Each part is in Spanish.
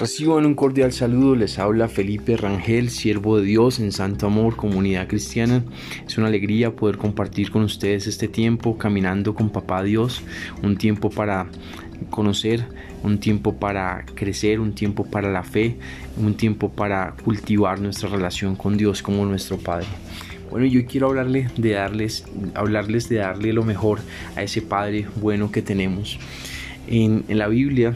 Reciban un cordial saludo, les habla Felipe Rangel, siervo de Dios en Santo Amor, comunidad cristiana. Es una alegría poder compartir con ustedes este tiempo caminando con Papá Dios, un tiempo para conocer, un tiempo para crecer, un tiempo para la fe, un tiempo para cultivar nuestra relación con Dios como nuestro Padre. Bueno, yo quiero hablarles de darles, hablarles de darle lo mejor a ese Padre bueno que tenemos. En, en la Biblia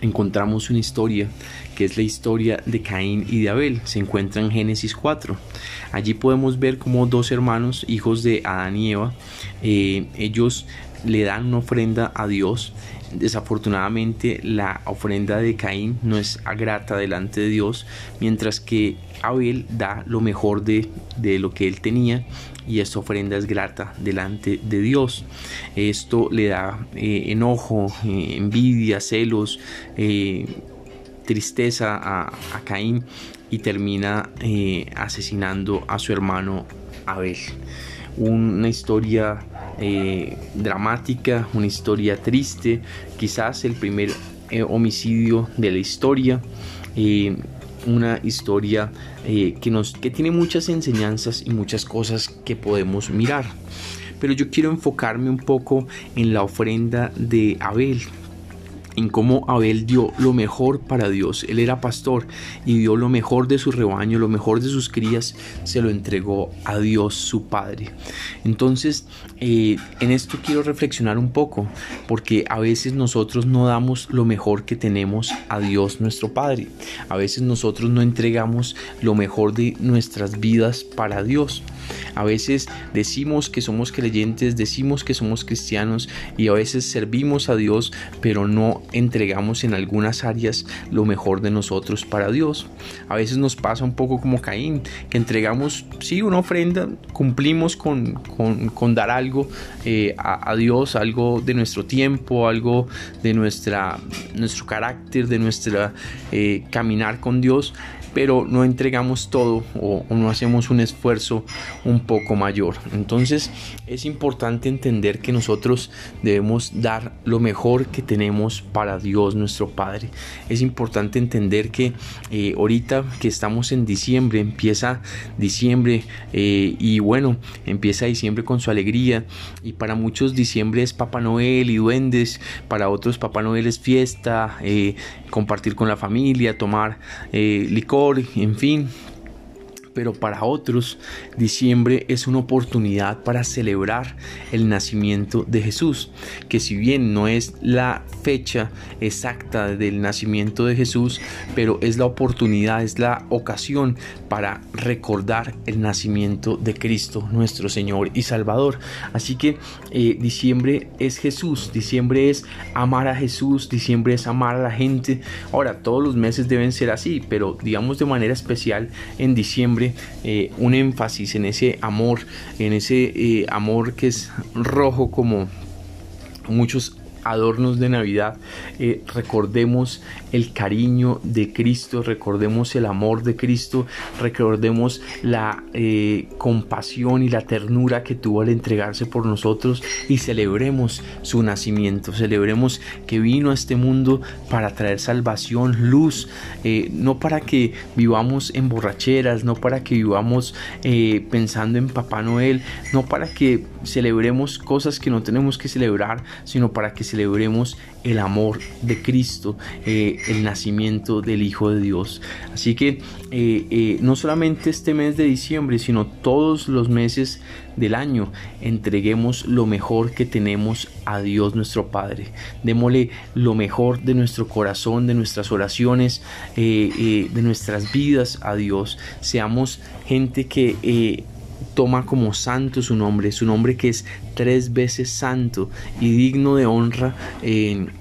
encontramos una historia que es la historia de Caín y de Abel. Se encuentra en Génesis 4. Allí podemos ver como dos hermanos, hijos de Adán y Eva, eh, ellos le dan una ofrenda a Dios. Desafortunadamente la ofrenda de Caín no es grata delante de Dios, mientras que Abel da lo mejor de, lo que él tenía y esta ofrenda es grata delante de Dios. Esto le da eh, enojo, eh, envidia, celos, eh, tristeza a, a, Caín y termina asesinando a su hermano Abel. Una historia dramática, una historia triste, quizás el primer homicidio de la historia una historia eh, que, nos, que tiene muchas enseñanzas y muchas cosas que podemos mirar. Pero yo quiero enfocarme un poco en la ofrenda de Abel, en cómo Abel dio lo mejor para Dios. Él era pastor y dio lo mejor de su rebaño, lo mejor de sus crías, se lo entregó a Dios su Padre. Entonces, eh, en esto quiero reflexionar un poco, porque a veces nosotros no damos lo mejor que tenemos a Dios nuestro Padre. A veces nosotros no entregamos lo mejor de nuestras vidas para Dios. A veces decimos que somos creyentes, decimos que somos cristianos y a veces servimos a Dios, pero no entregamos en algunas áreas lo mejor de nosotros para Dios. A veces nos pasa un poco como Caín, que entregamos, sí, una ofrenda, cumplimos con, con, dar algo eh, a, Dios, algo de nuestro tiempo, algo de nuestra, nuestro carácter, de nuestra eh, caminar con Dios, pero no entregamos todo o, no hacemos un esfuerzo un poco mayor. Entonces es importante entender que nosotros debemos dar lo mejor que tenemos para Dios nuestro Padre. Es importante entender que eh, ahorita que estamos en diciembre, empieza diciembre eh, y bueno, empieza diciembre con su alegría y para muchos diciembre es Papá Noel y duendes, para otros Papá Noel es fiesta, eh, compartir con la familia, tomar licor en fin, pero para otros diciembre es una oportunidad para celebrar el nacimiento de Jesús, que si bien no es la fecha exacta del nacimiento de Jesús, pero es la oportunidad, es la ocasión para recordar el nacimiento de Cristo, nuestro Señor y Salvador. Así que eh, diciembre es Jesús, diciembre es amar a Jesús, diciembre es amar a la gente. Ahora, todos los meses deben ser así, pero digamos de manera especial en diciembre eh, un énfasis en ese amor, en ese eh, amor que es rojo como muchos adornos de Navidad, eh, recordemos el cariño de Cristo, recordemos el amor de Cristo, recordemos la eh, compasión y la ternura que tuvo al entregarse por nosotros y celebremos su nacimiento, celebremos que vino a este mundo para traer salvación, luz, eh, no para que vivamos en borracheras, no para que vivamos pensando en Papá Noel, no para que celebremos cosas que no tenemos que celebrar, sino para que celebremos el amor de Cristo, eh, el nacimiento del Hijo de Dios. Así que eh, eh, no solamente este mes de diciembre, sino todos los meses del año, entreguemos lo mejor que tenemos a Dios nuestro Padre. Démosle lo mejor de nuestro corazón, de nuestras oraciones, de nuestras vidas a Dios. Seamos gente que toma como santo su nombre, su nombre que es tres veces santo y digno de honra.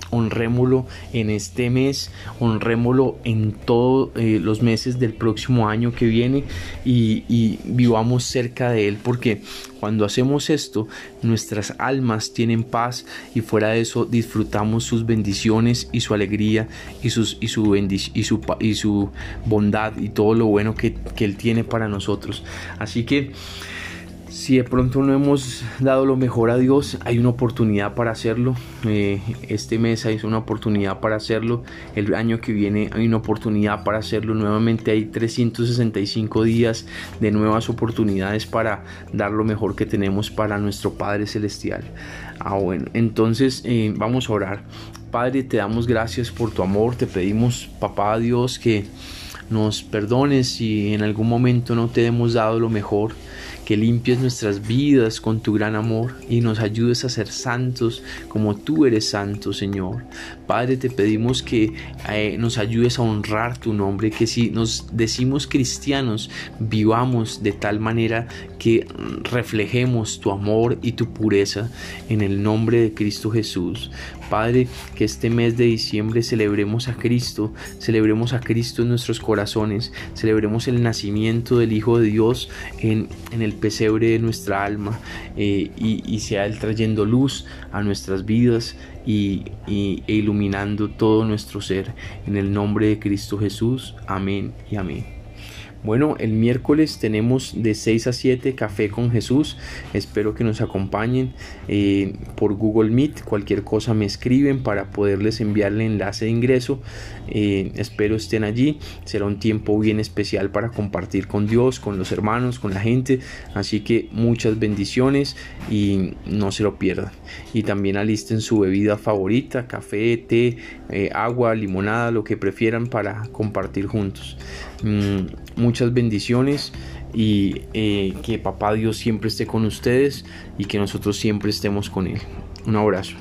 honrémoslo en este mes, honrémoslo en todos eh, los meses del próximo año que viene y, y, vivamos cerca de Él, porque cuando hacemos esto, nuestras almas tienen paz y fuera de eso disfrutamos sus bendiciones y su alegría y, sus, y, su, y, su, y su bondad y todo lo bueno que, que Él tiene para nosotros. Así que Si de pronto no hemos dado lo mejor a Dios, hay una oportunidad para hacerlo. Eh, este mes hay una oportunidad para hacerlo. El año que viene hay una oportunidad para hacerlo. Nuevamente hay 365 días de nuevas oportunidades para dar lo mejor que tenemos para nuestro Padre Celestial. Ah, bueno, entonces eh, vamos a orar. Padre, te damos gracias por tu amor. Te pedimos, papá Dios, que nos perdones si en algún momento no te hemos dado lo mejor que limpies nuestras vidas con tu gran amor y nos ayudes a ser santos como tú eres santo, Señor. Padre, te pedimos que eh, nos ayudes a honrar tu nombre, que si nos decimos cristianos, vivamos de tal manera que reflejemos tu amor y tu pureza en el nombre de Cristo Jesús. Padre, que este mes de diciembre celebremos a Cristo, celebremos a Cristo en nuestros corazones, celebremos el nacimiento del Hijo de Dios en, el pesebre de nuestra alma eh, y, sea Él trayendo luz a nuestras vidas y, e iluminando todo nuestro ser. En el nombre de Cristo Jesús. Amén y amén. Bueno, el miércoles tenemos de 6 a 7 Café con Jesús. Espero que nos acompañen eh, por Google Meet. Cualquier cosa me escriben para poderles enviar el enlace de ingreso. Eh, espero estén allí. Será un tiempo bien especial para compartir con Dios, con los hermanos, con la gente. Así que muchas bendiciones y no se lo pierdan. Y también alisten su bebida favorita, café, té, eh, agua, limonada, lo que prefieran para compartir juntos. Mm, muchas bendiciones y eh, que papá Dios siempre esté con ustedes y que nosotros siempre estemos con Él. Un abrazo.